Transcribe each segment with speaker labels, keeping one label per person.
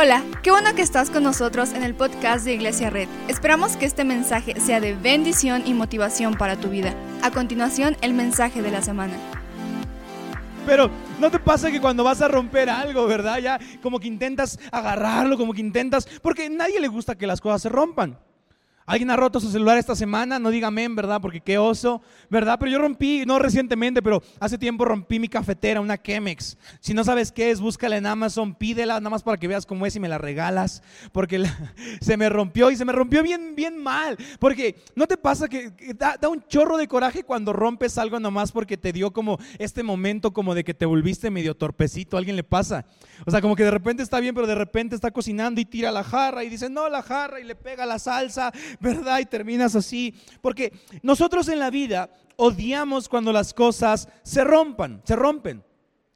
Speaker 1: Hola, qué bueno que estás con nosotros en el podcast de Iglesia Red. Esperamos que este mensaje sea de bendición y motivación para tu vida. A continuación, el mensaje de la semana.
Speaker 2: Pero no te pasa que cuando vas a romper algo, ¿verdad? Ya como que intentas agarrarlo, como que intentas, porque nadie le gusta que las cosas se rompan. Alguien ha roto su celular esta semana, no diga amén, ¿verdad? Porque qué oso, ¿verdad? Pero yo rompí, no recientemente, pero hace tiempo rompí mi cafetera, una Chemex. Si no sabes qué es, búscala en Amazon, pídela nada más para que veas cómo es y me la regalas. Porque se me rompió y se me rompió bien, bien mal. Porque no te pasa que, da, un chorro de coraje cuando rompes algo nomás porque te dio como este momento como de que te volviste medio torpecito. ¿A alguien le pasa? O sea, como que de repente está bien, pero de repente está cocinando y tira la jarra y dice, no, la jarra y le pega la salsa ¿verdad? Y terminas así. Porque nosotros en la vida odiamos cuando las cosas se rompan, se rompen.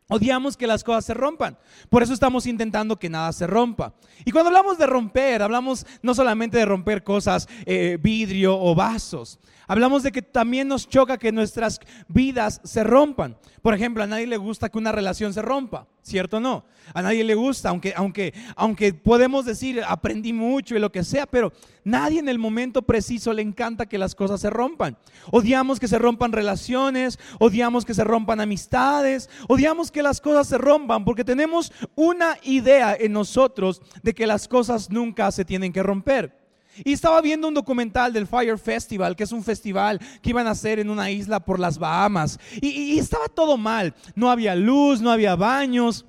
Speaker 2: Odiamos que las cosas se rompan. Por eso estamos intentando que nada se rompa. Y cuando hablamos de romper, hablamos no solamente de romper cosas, eh, vidrio o vasos. Hablamos de que también nos choca que nuestras vidas se rompan. Por ejemplo, a nadie le gusta que una relación se rompa, ¿cierto o no? A nadie le gusta, aunque, aunque, aunque podemos decir aprendí mucho y lo que sea, pero nadie en el momento preciso le encanta que las cosas se rompan. Odiamos que se rompan relaciones, odiamos que se rompan amistades, odiamos que las cosas se rompan porque tenemos una idea en nosotros de que las cosas nunca se tienen que romper. Y estaba viendo un documental del Fire Festival, que es un festival que iban a hacer en una isla por las Bahamas. Y, estaba todo mal. No había luz, no había baños.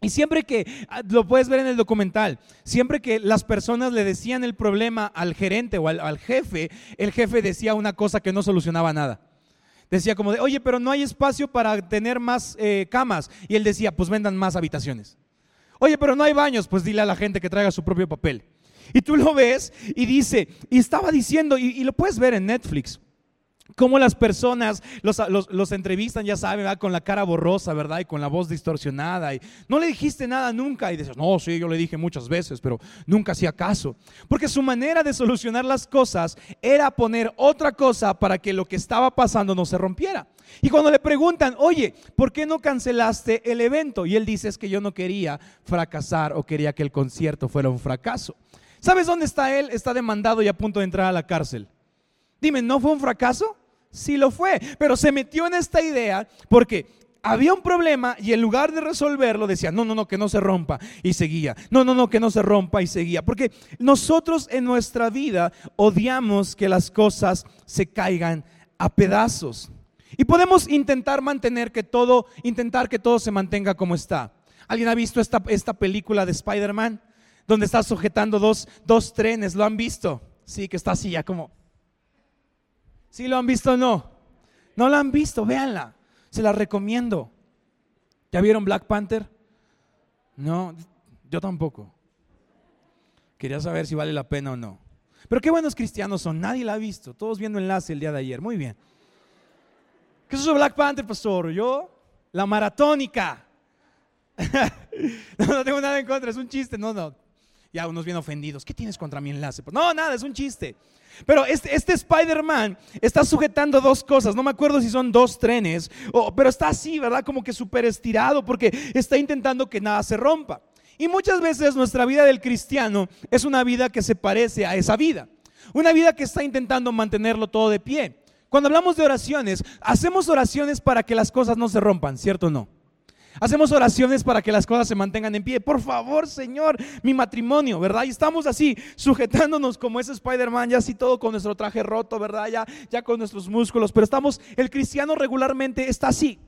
Speaker 2: Y siempre que, ah, lo puedes ver en el documental, siempre que las personas le decían el problema al gerente o al, jefe, el jefe decía una cosa que no solucionaba nada. Decía como de, oye, pero no hay espacio para tener más eh, camas. Y él decía, pues vendan más habitaciones. Oye, pero no hay baños, pues dile a la gente que traiga su propio papel. Y tú lo ves y dice, y estaba diciendo, y, lo puedes ver en Netflix, cómo las personas los, entrevistan, ya saben, con la cara borrosa, ¿verdad? Y con la voz distorsionada. Y no le dijiste nada nunca. Y dices, no, sí, yo le dije muchas veces, pero nunca hacía caso. Porque su manera de solucionar las cosas era poner otra cosa para que lo que estaba pasando no se rompiera. Y cuando le preguntan, oye, ¿por qué no cancelaste el evento? Y él dice, es que yo no quería fracasar o quería que el concierto fuera un fracaso. ¿Sabes dónde está él? Está demandado y a punto de entrar a la cárcel. Dime, ¿no fue un fracaso? Sí lo fue, pero se metió en esta idea porque había un problema y en lugar de resolverlo decía, no, no, no, que no se rompa y seguía. No, no, no, que no se rompa y seguía. Porque nosotros en nuestra vida odiamos que las cosas se caigan a pedazos. Y podemos intentar mantener que todo, intentar que todo se mantenga como está. ¿Alguien ha visto esta, esta película de Spider-Man? donde está sujetando dos, dos trenes. ¿Lo han visto? Sí, que está así ya como... ¿Sí lo han visto o no? No lo han visto, véanla. Se la recomiendo. ¿Ya vieron Black Panther? No, yo tampoco. Quería saber si vale la pena o no. Pero qué buenos cristianos son, nadie la ha visto. Todos viendo enlace el día de ayer. Muy bien. ¿Qué es eso Black Panther, pastor? Yo, la maratónica. no, no tengo nada en contra, es un chiste. No, no, ya unos bien ofendidos, ¿qué tienes contra mi enlace? Pues, no, nada, es un chiste. Pero este, este Spider-Man está sujetando dos cosas, no me acuerdo si son dos trenes, pero está así, ¿verdad? Como que súper estirado porque está intentando que nada se rompa. Y muchas veces nuestra vida del cristiano es una vida que se parece a esa vida. Una vida que está intentando mantenerlo todo de pie. Cuando hablamos de oraciones, hacemos oraciones para que las cosas no se rompan, ¿cierto o no? Hacemos oraciones para que las cosas se mantengan en pie. Por favor, Señor, mi matrimonio, ¿verdad? Y estamos así, sujetándonos como ese Spider-Man, ya así todo con nuestro traje roto, ¿verdad? Ya, ya con nuestros músculos. Pero estamos, el cristiano regularmente está así,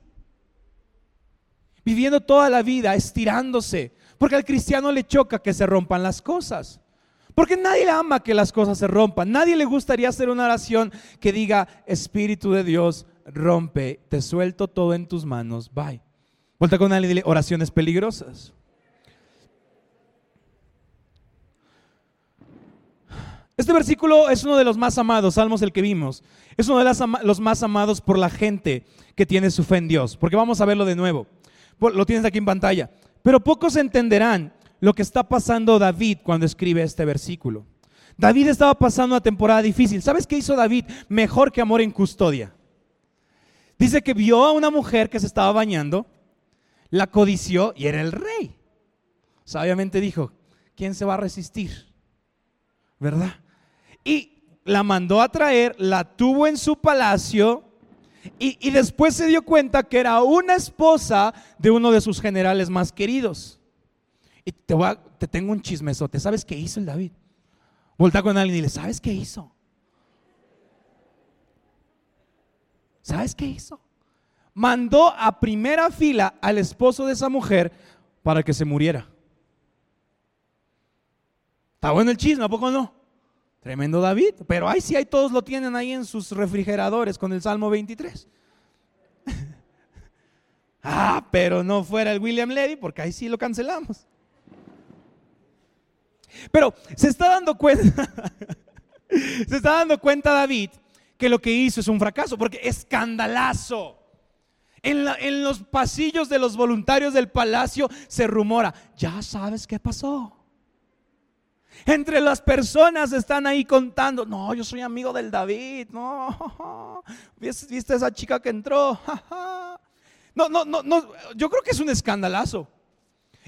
Speaker 2: viviendo toda la vida, estirándose. Porque al cristiano le choca que se rompan las cosas. Porque nadie le ama que las cosas se rompan. Nadie le gustaría hacer una oración que diga, Espíritu de Dios, rompe, te suelto todo en tus manos, bye. Vuelta con alguien oraciones peligrosas. Este versículo es uno de los más amados, Salmos el que vimos. Es uno de los más amados por la gente que tiene su fe en Dios. Porque vamos a verlo de nuevo. Lo tienes aquí en pantalla. Pero pocos entenderán lo que está pasando David cuando escribe este versículo. David estaba pasando una temporada difícil. ¿Sabes qué hizo David? Mejor que amor en custodia. Dice que vio a una mujer que se estaba bañando la codició y era el rey. Sabiamente dijo, ¿quién se va a resistir? ¿Verdad? Y la mandó a traer, la tuvo en su palacio y, después se dio cuenta que era una esposa de uno de sus generales más queridos. Y te, te tengo un chismesote. ¿Sabes qué hizo el David? Volta con alguien y dile, ¿sabes qué hizo? ¿Sabes qué hizo? Mandó a primera fila al esposo de esa mujer para que se muriera. Está bueno el chisme, ¿a poco no? Tremendo David, pero ahí sí, hay todos lo tienen ahí en sus refrigeradores con el Salmo 23. ah, pero no fuera el William Levy, porque ahí sí lo cancelamos. Pero se está dando cuenta, se está dando cuenta David que lo que hizo es un fracaso, porque escandalazo. En, los pasillos de los voluntarios del palacio se rumora, ya sabes qué pasó. Entre las personas están ahí contando, no, yo soy amigo del David, no, ¿viste esa chica que entró? No, no, no, no, yo creo que es un escandalazo.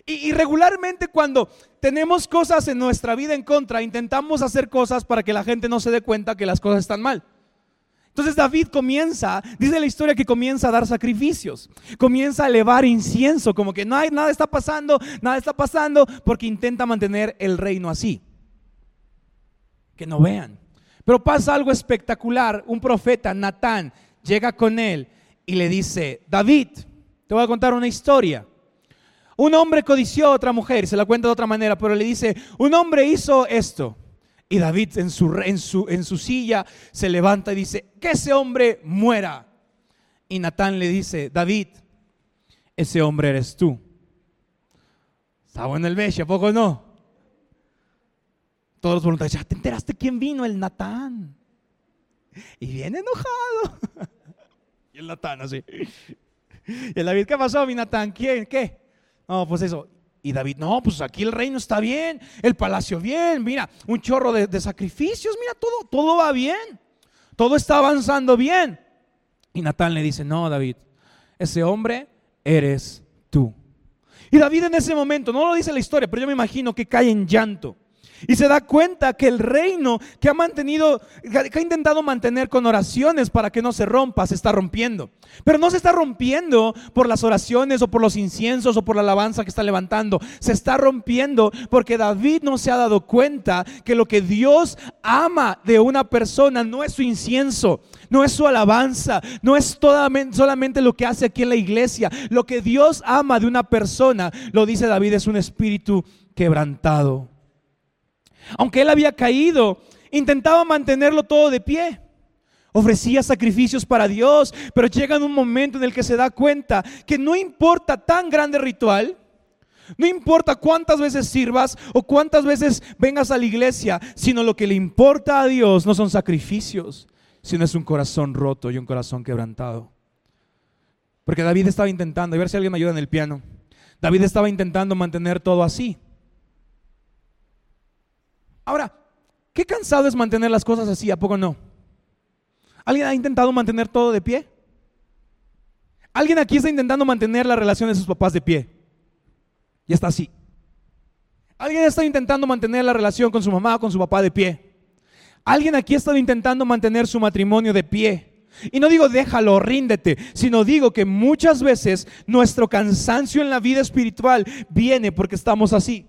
Speaker 2: Y, regularmente cuando tenemos cosas en nuestra vida en contra, intentamos hacer cosas para que la gente no se dé cuenta que las cosas están mal. Entonces David comienza, dice la historia que comienza a dar sacrificios, comienza a elevar incienso, como que no hay, nada está pasando, nada está pasando, porque intenta mantener el reino así. Que no vean. Pero pasa algo espectacular, un profeta, Natán, llega con él y le dice, David, te voy a contar una historia. Un hombre codició a otra mujer, se la cuenta de otra manera, pero le dice, un hombre hizo esto. Y David en su, en, su, en su silla se levanta y dice, que ese hombre muera. Y Natán le dice, David, ese hombre eres tú. Estaba en el beche, ¿a poco no? Todos los voluntarios, ¿ya te enteraste quién vino? El Natán. Y viene enojado. y el Natán así. Y el David, ¿qué pasó, mi Natán? ¿Quién? ¿Qué? No, pues eso. Y David, no, pues aquí el reino está bien, el palacio bien, mira, un chorro de, sacrificios, mira, todo, todo va bien, todo está avanzando bien. Y Natán le dice, no, David, ese hombre eres tú. Y David en ese momento, no lo dice la historia, pero yo me imagino que cae en llanto. Y se da cuenta que el reino que ha mantenido, que ha intentado mantener con oraciones para que no se rompa, se está rompiendo. Pero no se está rompiendo por las oraciones o por los inciensos o por la alabanza que está levantando. Se está rompiendo porque David no se ha dado cuenta que lo que Dios ama de una persona no es su incienso, no es su alabanza, no es solamente lo que hace aquí en la iglesia. Lo que Dios ama de una persona, lo dice David, es un espíritu quebrantado. Aunque él había caído, intentaba mantenerlo todo de pie. Ofrecía sacrificios para Dios, pero llega un momento en el que se da cuenta que no importa tan grande ritual, no importa cuántas veces sirvas o cuántas veces vengas a la iglesia, sino lo que le importa a Dios no son sacrificios, sino es un corazón roto y un corazón quebrantado. Porque David estaba intentando, a ver si alguien me ayuda en el piano. David estaba intentando mantener todo así. Ahora, qué cansado es mantener las cosas así, ¿a poco no? ¿Alguien ha intentado mantener todo de pie? ¿Alguien aquí está intentando mantener la relación de sus papás de pie? Y está así. ¿Alguien está intentando mantener la relación con su mamá o con su papá de pie? ¿Alguien aquí ha estado intentando mantener su matrimonio de pie? Y no digo déjalo, ríndete, sino digo que muchas veces nuestro cansancio en la vida espiritual viene porque estamos así.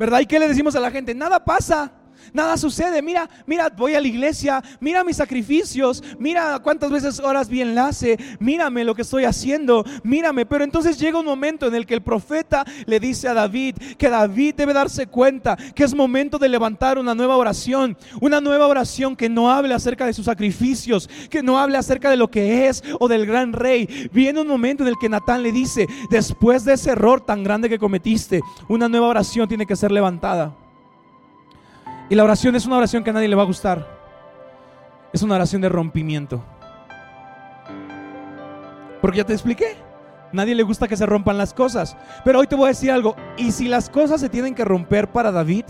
Speaker 2: ¿Verdad? ¿Y qué le decimos a la gente? Nada pasa. Nada sucede. Mira, mira, voy a la iglesia, mira mis sacrificios, mira cuántas veces horas vi enlace, mírame lo que estoy haciendo, mírame. Pero entonces llega un momento en el que el profeta le dice a David que David debe darse cuenta que es momento de levantar una nueva oración, una nueva oración que no hable acerca de sus sacrificios, que no hable acerca de lo que es o del gran rey. Viene un momento en el que Natán le dice, después de ese error tan grande que cometiste, una nueva oración tiene que ser levantada. Y la oración es una oración que a nadie le va a gustar. Es una oración de rompimiento. Porque ya te expliqué. Nadie le gusta que se rompan las cosas. Pero hoy te voy a decir algo. Y si las cosas se tienen que romper para David,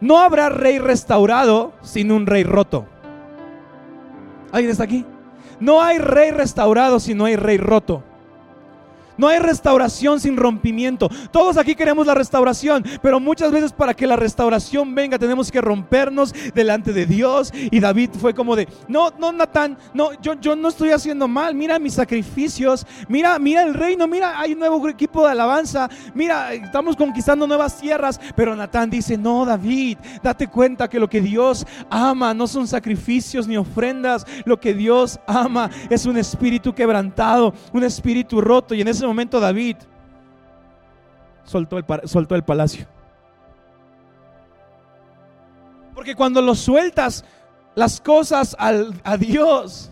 Speaker 2: no habrá rey restaurado sin un rey roto. ¿Alguien está aquí? No hay rey restaurado si no hay rey roto. No hay restauración sin rompimiento. Todos aquí queremos la restauración, pero muchas veces para que la restauración venga tenemos que rompernos delante de Dios. Y David fue como de, no, no, Natán, no, yo, yo no estoy haciendo mal. Mira mis sacrificios, mira, mira el reino, mira, hay un nuevo equipo de alabanza, mira, estamos conquistando nuevas tierras. Pero Natán dice, no, David, date cuenta que lo que Dios ama no son sacrificios ni ofrendas. Lo que Dios ama es un espíritu quebrantado, un espíritu roto. Y en ese momento David soltó el, soltó el palacio. Porque cuando lo sueltas las cosas a Dios,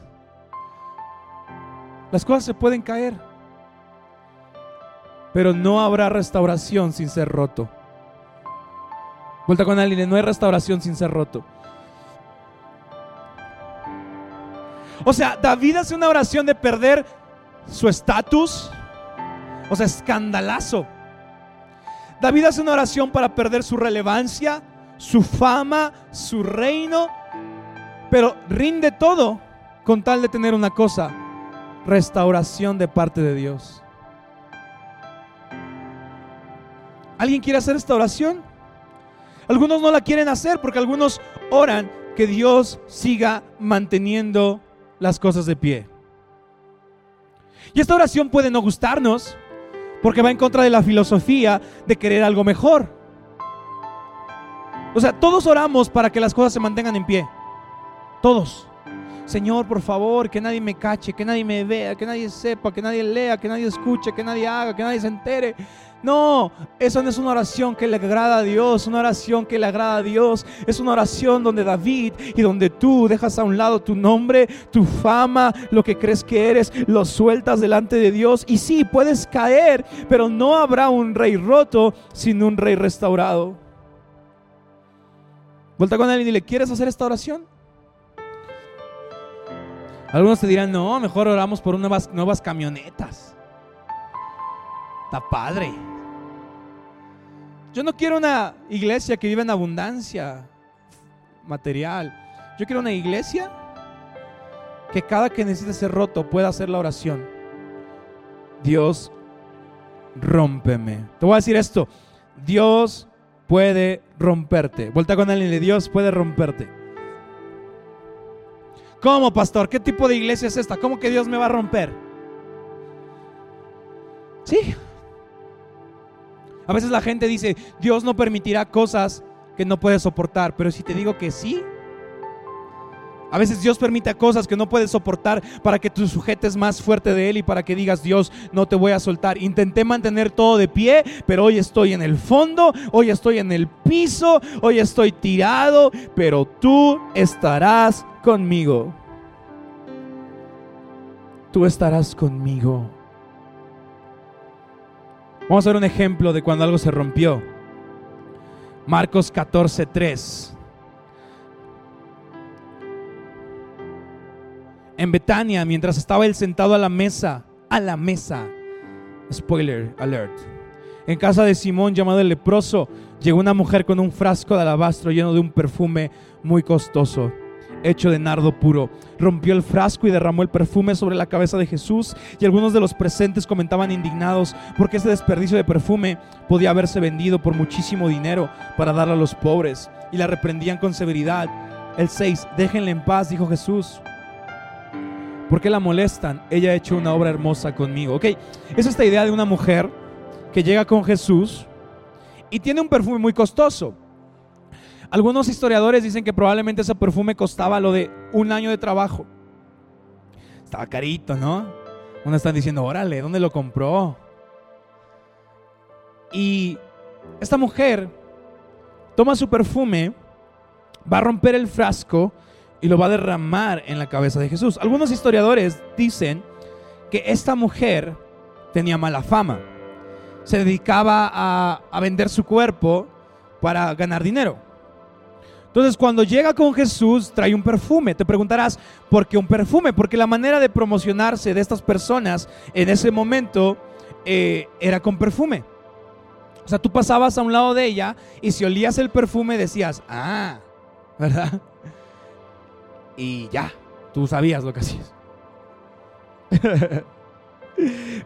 Speaker 2: las cosas se pueden caer. Pero no habrá restauración sin ser roto. Vuelta con alguien, no hay restauración sin ser roto. O sea, David hace una oración de perder su estatus, o sea, escandalazo. David hace una oración para perder su relevancia, su fama, su reino, pero rinde todo con tal de tener una cosa, restauración de parte de Dios. ¿Alguien quiere hacer esta oración? Algunos no la quieren hacer porque algunos oran que Dios siga manteniendo las cosas de pie. Y esta oración puede no gustarnos, porque va en contra de la filosofía de querer algo mejor. O sea, todos oramos para que las cosas se mantengan en pie. Todos. Señor, por favor, que nadie me cache, que nadie me vea, que nadie sepa, que nadie lea, que nadie escuche, que nadie haga, que nadie se entere. No, eso no es una oración que le agrada a Dios, una oración que le agrada a Dios. Es una oración donde David y donde tú dejas a un lado tu nombre, tu fama, lo que crees que eres, lo sueltas delante de Dios. Y sí, puedes caer, pero no habrá un rey roto sin un rey restaurado. Vuelta con él y dile, ¿quieres hacer esta oración? Algunos te dirán, no, mejor oramos por unas nuevas camionetas. Está padre. Yo no quiero una iglesia que viva en abundancia material. Yo quiero una iglesia que cada que necesite ser roto pueda hacer la oración. Dios, rómpeme. Te voy a decir esto. Dios puede romperte. Vuelta con alguien y Dios puede romperte. ¿Cómo, pastor? ¿Qué tipo de iglesia es esta? ¿Cómo que Dios me va a romper? Sí, a veces la gente dice, Dios no permitirá cosas que no puedes soportar, pero si te digo que sí, a veces Dios permite cosas que no puedes soportar para que tú sujetes más fuerte de Él y para que digas, Dios, no te voy a soltar. Intenté mantener todo de pie, pero hoy estoy en el fondo, hoy estoy en el piso, hoy estoy tirado, pero tú estarás conmigo. Tú estarás conmigo. Vamos a ver un ejemplo de cuando algo se rompió. Marcos 14, 3. En Betania, mientras estaba él sentado a la mesa, a la mesa, spoiler alert, en casa de Simón llamado el leproso, llegó una mujer con un frasco de alabastro lleno de un perfume muy costoso hecho de nardo puro. Rompió el frasco y derramó el perfume sobre la cabeza de Jesús y algunos de los presentes comentaban indignados porque ese desperdicio de perfume podía haberse vendido por muchísimo dinero para darle a los pobres y la reprendían con severidad. El 6, déjenle en paz, dijo Jesús. ¿Por qué la molestan? Ella ha hecho una obra hermosa conmigo. Ok, es esta idea de una mujer que llega con Jesús y tiene un perfume muy costoso. Algunos historiadores dicen que probablemente ese perfume costaba lo de un año de trabajo. Estaba carito, ¿no? Uno están diciendo, órale, ¿dónde lo compró? Y esta mujer toma su perfume, va a romper el frasco y lo va a derramar en la cabeza de Jesús. Algunos historiadores dicen que esta mujer tenía mala fama. Se dedicaba a, a vender su cuerpo para ganar dinero. Entonces, cuando llega con Jesús, trae un perfume. Te preguntarás, ¿por qué un perfume? Porque la manera de promocionarse de estas personas en ese momento eh, era con perfume. O sea, tú pasabas a un lado de ella y si olías el perfume decías, ah, ¿verdad? Y ya, tú sabías lo que hacías.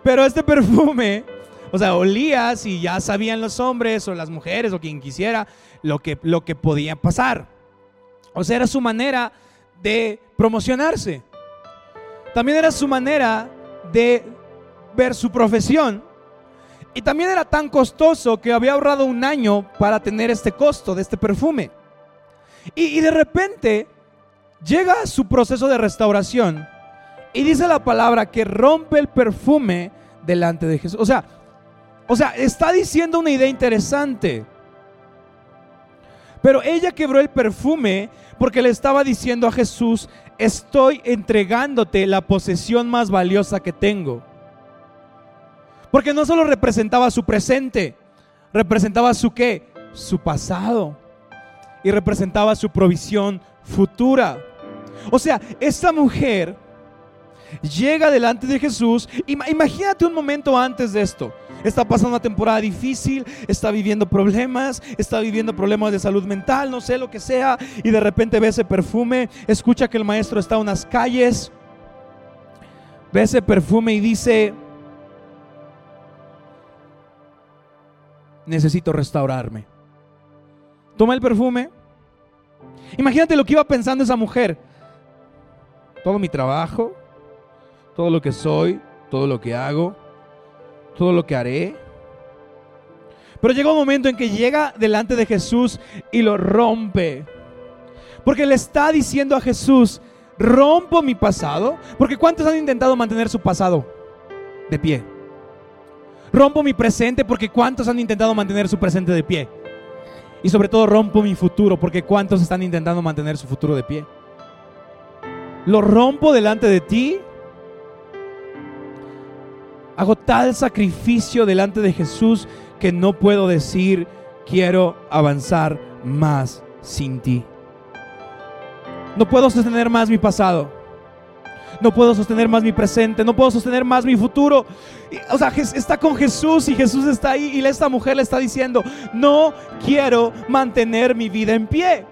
Speaker 2: Pero este perfume, o sea, olía si ya sabían los hombres o las mujeres o quien quisiera lo que, lo que podía pasar. O sea, era su manera de promocionarse. También era su manera de ver su profesión. Y también era tan costoso que había ahorrado un año para tener este costo de este perfume. Y, y de repente llega su proceso de restauración y dice la palabra que rompe el perfume delante de Jesús. O sea, o sea, está diciendo una idea interesante. Pero ella quebró el perfume porque le estaba diciendo a Jesús, estoy entregándote la posesión más valiosa que tengo. Porque no solo representaba su presente, representaba su qué? Su pasado. Y representaba su provisión futura. O sea, esta mujer llega delante de Jesús. Imagínate un momento antes de esto. Está pasando una temporada difícil, está viviendo problemas, está viviendo problemas de salud mental, no sé lo que sea, y de repente ve ese perfume, escucha que el maestro está en unas calles, ve ese perfume y dice, necesito restaurarme. Toma el perfume. Imagínate lo que iba pensando esa mujer. Todo mi trabajo, todo lo que soy, todo lo que hago, todo lo que haré. Pero llega un momento en que llega delante de Jesús y lo rompe. Porque le está diciendo a Jesús, rompo mi pasado. Porque ¿cuántos han intentado mantener su pasado de pie? Rompo mi presente porque ¿cuántos han intentado mantener su presente de pie? Y sobre todo rompo mi futuro porque ¿cuántos están intentando mantener su futuro de pie? Lo rompo delante de ti Hago tal sacrificio delante de Jesús que no puedo decir, quiero avanzar más sin ti. No puedo sostener más mi pasado. No puedo sostener más mi presente. No puedo sostener más mi futuro. O sea, está con Jesús y Jesús está ahí y esta mujer le está diciendo, no quiero mantener mi vida en pie.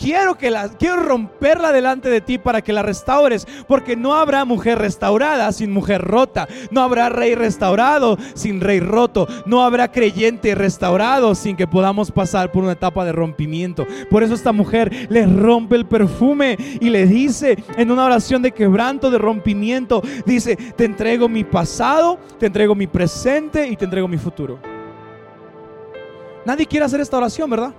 Speaker 2: Quiero, que la, quiero romperla delante de ti para que la restaures, porque no habrá mujer restaurada sin mujer rota, no habrá rey restaurado sin rey roto, no habrá creyente restaurado sin que podamos pasar por una etapa de rompimiento. Por eso esta mujer le rompe el perfume y le dice en una oración de quebranto, de rompimiento, dice, te entrego mi pasado, te entrego mi presente y te entrego mi futuro. Nadie quiere hacer esta oración, ¿verdad?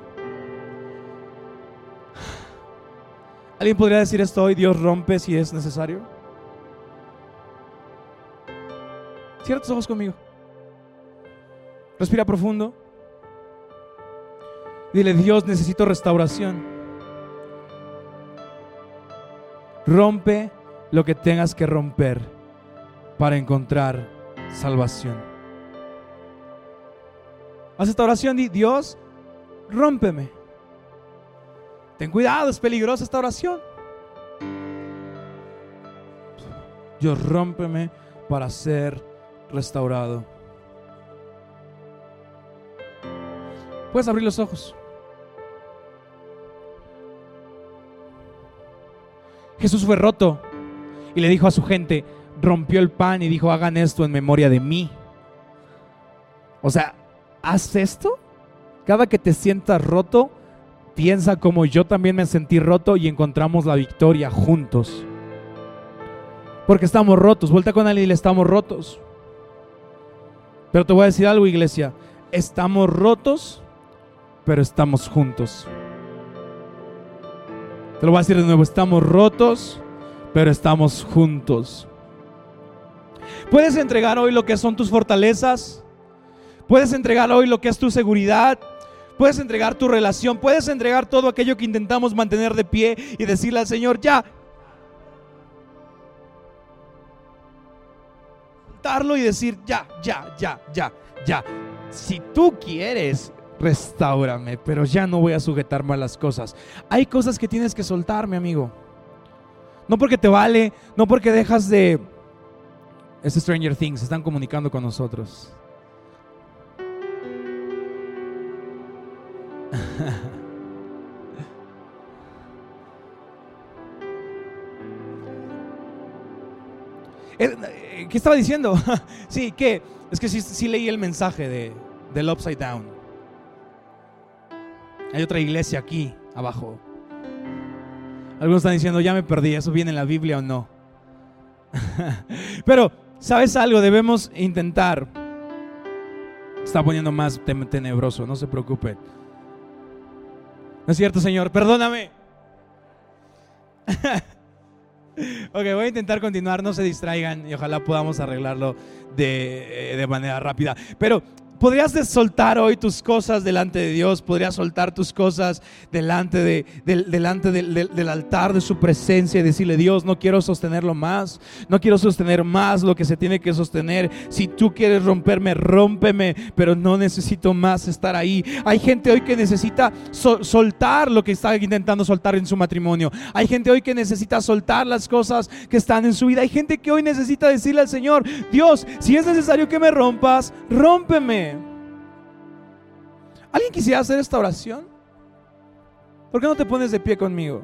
Speaker 2: ¿Alguien podría decir esto hoy? Dios rompe si es necesario. Cierra tus ojos conmigo. Respira profundo. Dile, Dios, necesito restauración. Rompe lo que tengas que romper para encontrar salvación. Haz esta oración, di, Dios, rómpeme. Ten cuidado, es peligrosa esta oración. Dios, rómpeme para ser restaurado. Puedes abrir los ojos. Jesús fue roto y le dijo a su gente, rompió el pan y dijo, hagan esto en memoria de mí. O sea, haz esto. Cada que te sientas roto, piensa como yo también me sentí roto y encontramos la victoria juntos. Porque estamos rotos. Vuelta con alguien y le estamos rotos. Pero te voy a decir algo, iglesia. Estamos rotos, pero estamos juntos. Te lo voy a decir de nuevo. Estamos rotos, pero estamos juntos. Puedes entregar hoy lo que son tus fortalezas. Puedes entregar hoy lo que es tu seguridad. Puedes entregar tu relación, puedes entregar todo aquello que intentamos mantener de pie y decirle al Señor, ya. Darlo y decir, ya, ya, ya, ya, ya. Si tú quieres, restaurame, pero ya no voy a sujetarme a las cosas. Hay cosas que tienes que soltar, mi amigo. No porque te vale, no porque dejas de... Es Stranger Things, están comunicando con nosotros. ¿Qué, estaba diciendo? sí, que es que sí, leí el mensaje de, del Upside Down. Hay otra iglesia aquí abajo. Algunos están diciendo, ya me perdí, ¿eso viene en la Biblia o no? Pero, ¿sabes algo? Debemos intentar. Está poniendo más tenebroso, no se preocupe. ¿No es cierto, Señor? Perdóname. ok, voy a intentar continuar, no se distraigan y ojalá podamos arreglarlo de, eh, de manera rápida. Pero podrías soltar hoy tus cosas delante de Dios, podrías soltar tus cosas delante, de, delante del, altar de su presencia y decirle, Dios, no quiero sostenerlo más, no quiero sostener más lo que se tiene que sostener. Si tú quieres romperme, rómpeme, pero no necesito más estar ahí. Hay gente hoy que necesita soltar lo que está intentando soltar en su matrimonio. Hay gente hoy que necesita soltar las cosas que están en su vida. Hay gente que hoy necesita decirle al Señor, Dios, si es necesario que me rompas, rómpeme. ¿Alguien quisiera hacer esta oración? ¿Por qué no te pones de pie conmigo?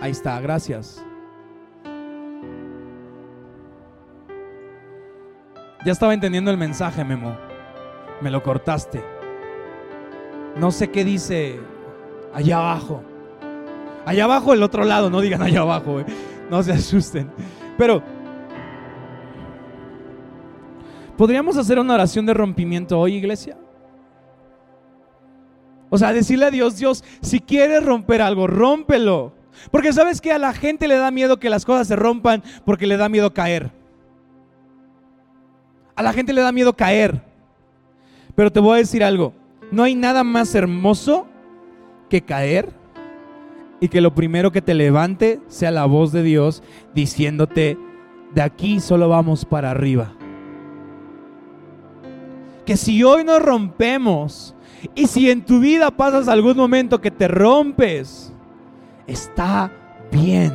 Speaker 2: Ahí está, gracias. Ya estaba entendiendo el mensaje, Memo. Me lo cortaste. No sé qué dice allá abajo. Allá abajo, el otro lado, no digan allá abajo. Eh no se asusten. Pero, ¿podríamos hacer una oración de rompimiento hoy, iglesia? O sea, decirle a Dios, Dios, si quieres romper algo, rómpelo. Porque sabes que a la gente le da miedo que las cosas se rompan porque le da miedo caer. A la gente le da miedo caer. Pero te voy a decir algo, no hay nada más hermoso que caer y que lo primero que te levante sea la voz de Dios diciéndote, de aquí solo vamos para arriba. Que si hoy nos rompemos y si en tu vida pasas algún momento que te rompes, está bien.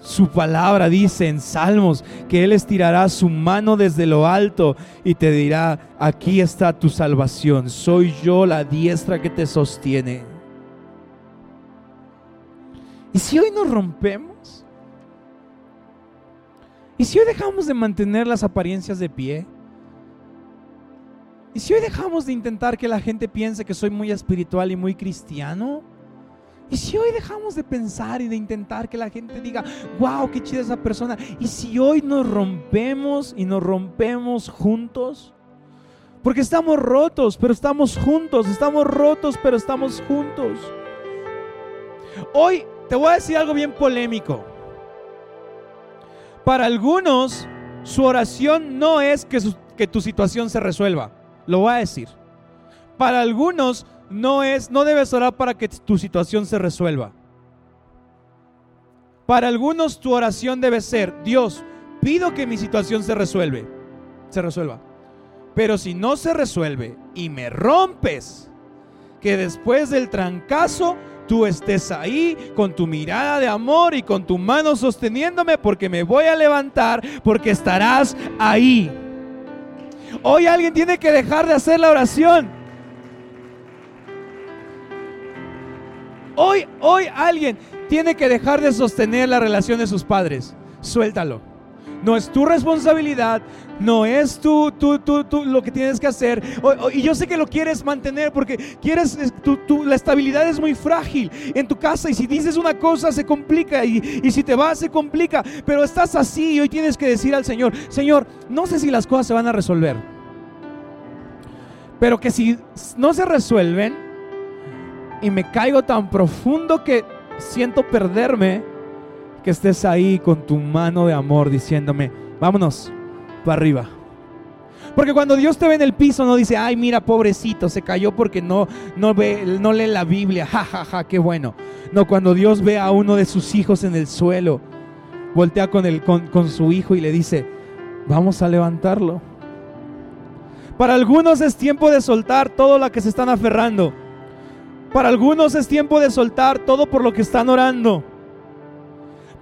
Speaker 2: Su palabra dice en Salmos que Él estirará su mano desde lo alto y te dirá, aquí está tu salvación, soy yo la diestra que te sostiene. ¿Y si hoy nos rompemos? ¿Y si hoy dejamos de mantener las apariencias de pie? ¿Y si hoy dejamos de intentar que la gente piense que soy muy espiritual y muy cristiano? ¿Y si hoy dejamos de pensar y de intentar que la gente diga, wow, qué chida esa persona? ¿Y si hoy nos rompemos y nos rompemos juntos? Porque estamos rotos, pero estamos juntos. Estamos rotos, pero estamos juntos. Hoy te voy a decir algo bien polémico. Para algunos, su oración no es que, que tu situación se resuelva. Lo voy a decir. Para algunos, no es, no debes orar para que tu situación se resuelva. Para algunos, tu oración debe ser, Dios, pido que mi situación se resuelve, se resuelva. Pero si no se resuelve y me rompes, que después del trancazo tú estés ahí con tu mirada de amor y con tu mano sosteniéndome porque me voy a levantar porque estarás ahí. Hoy alguien tiene que dejar de hacer la oración. Hoy, hoy alguien tiene que dejar de sostener la relación de sus padres. Suéltalo. No es tu responsabilidad, no es tú, tú, tú, lo que tienes que hacer. y yo sé que lo quieres mantener porque quieres, la estabilidad es muy frágil en tu casa y si dices una cosa se complica y, y si te vas se complica. Pero estás así y hoy tienes que decir al Señor, Señor, no sé si las cosas se van a resolver. Pero que si no se resuelven y me caigo tan profundo que siento perderme, que estés ahí con tu mano de amor diciéndome, vámonos para arriba. Porque cuando Dios te ve en el piso no dice, ay, mira, pobrecito, se cayó porque no, no, ve, no lee la Biblia, ja, ja, ja, qué bueno. No, cuando Dios ve a uno de sus hijos en el suelo, voltea con, el, con, con su hijo y le dice, vamos a levantarlo. Para algunos es tiempo de soltar todo lo que se están aferrando. Para algunos es tiempo de soltar todo por lo que están orando.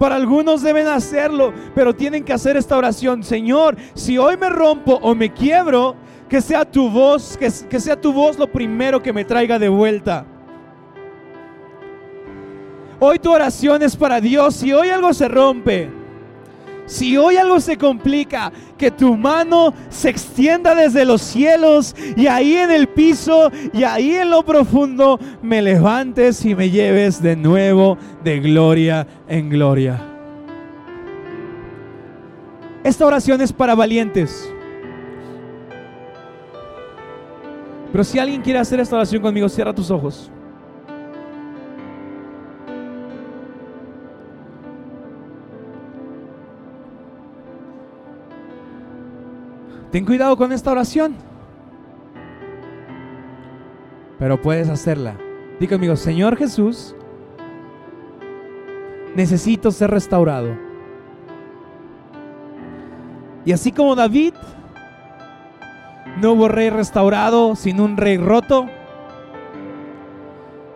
Speaker 2: Para algunos deben hacerlo, pero tienen que hacer esta oración. Señor, si hoy me rompo o me quiebro, Que sea tu voz, que, sea tu voz lo primero que me traiga de vuelta. Hoy tu oración es para Dios. Si hoy algo se rompe, si hoy algo se complica, que tu mano se extienda desde los cielos y ahí en el piso y ahí en lo profundo me levantes y me lleves de nuevo de gloria en gloria. Esta oración es para valientes. Pero si alguien quiere hacer esta oración conmigo, cierra tus ojos. Ten cuidado con esta oración. Pero puedes hacerla. Dí conmigo, Señor Jesús, necesito ser restaurado. Y así como David, no hubo rey restaurado sin un rey roto.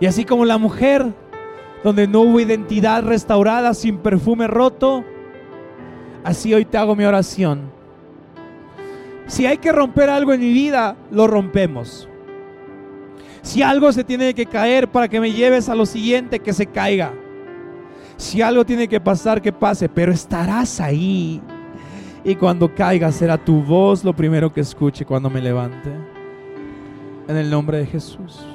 Speaker 2: Y así como la mujer, donde no hubo identidad restaurada sin perfume roto, así hoy te hago mi oración si hay que romper algo en mi vida, lo rompemos. Si algo se tiene que caer para que me lleves a lo siguiente, que se caiga. Si algo tiene que pasar, que pase, pero estarás ahí. Y cuando caiga será tu voz lo primero que escuche cuando me levante. En el nombre de Jesús.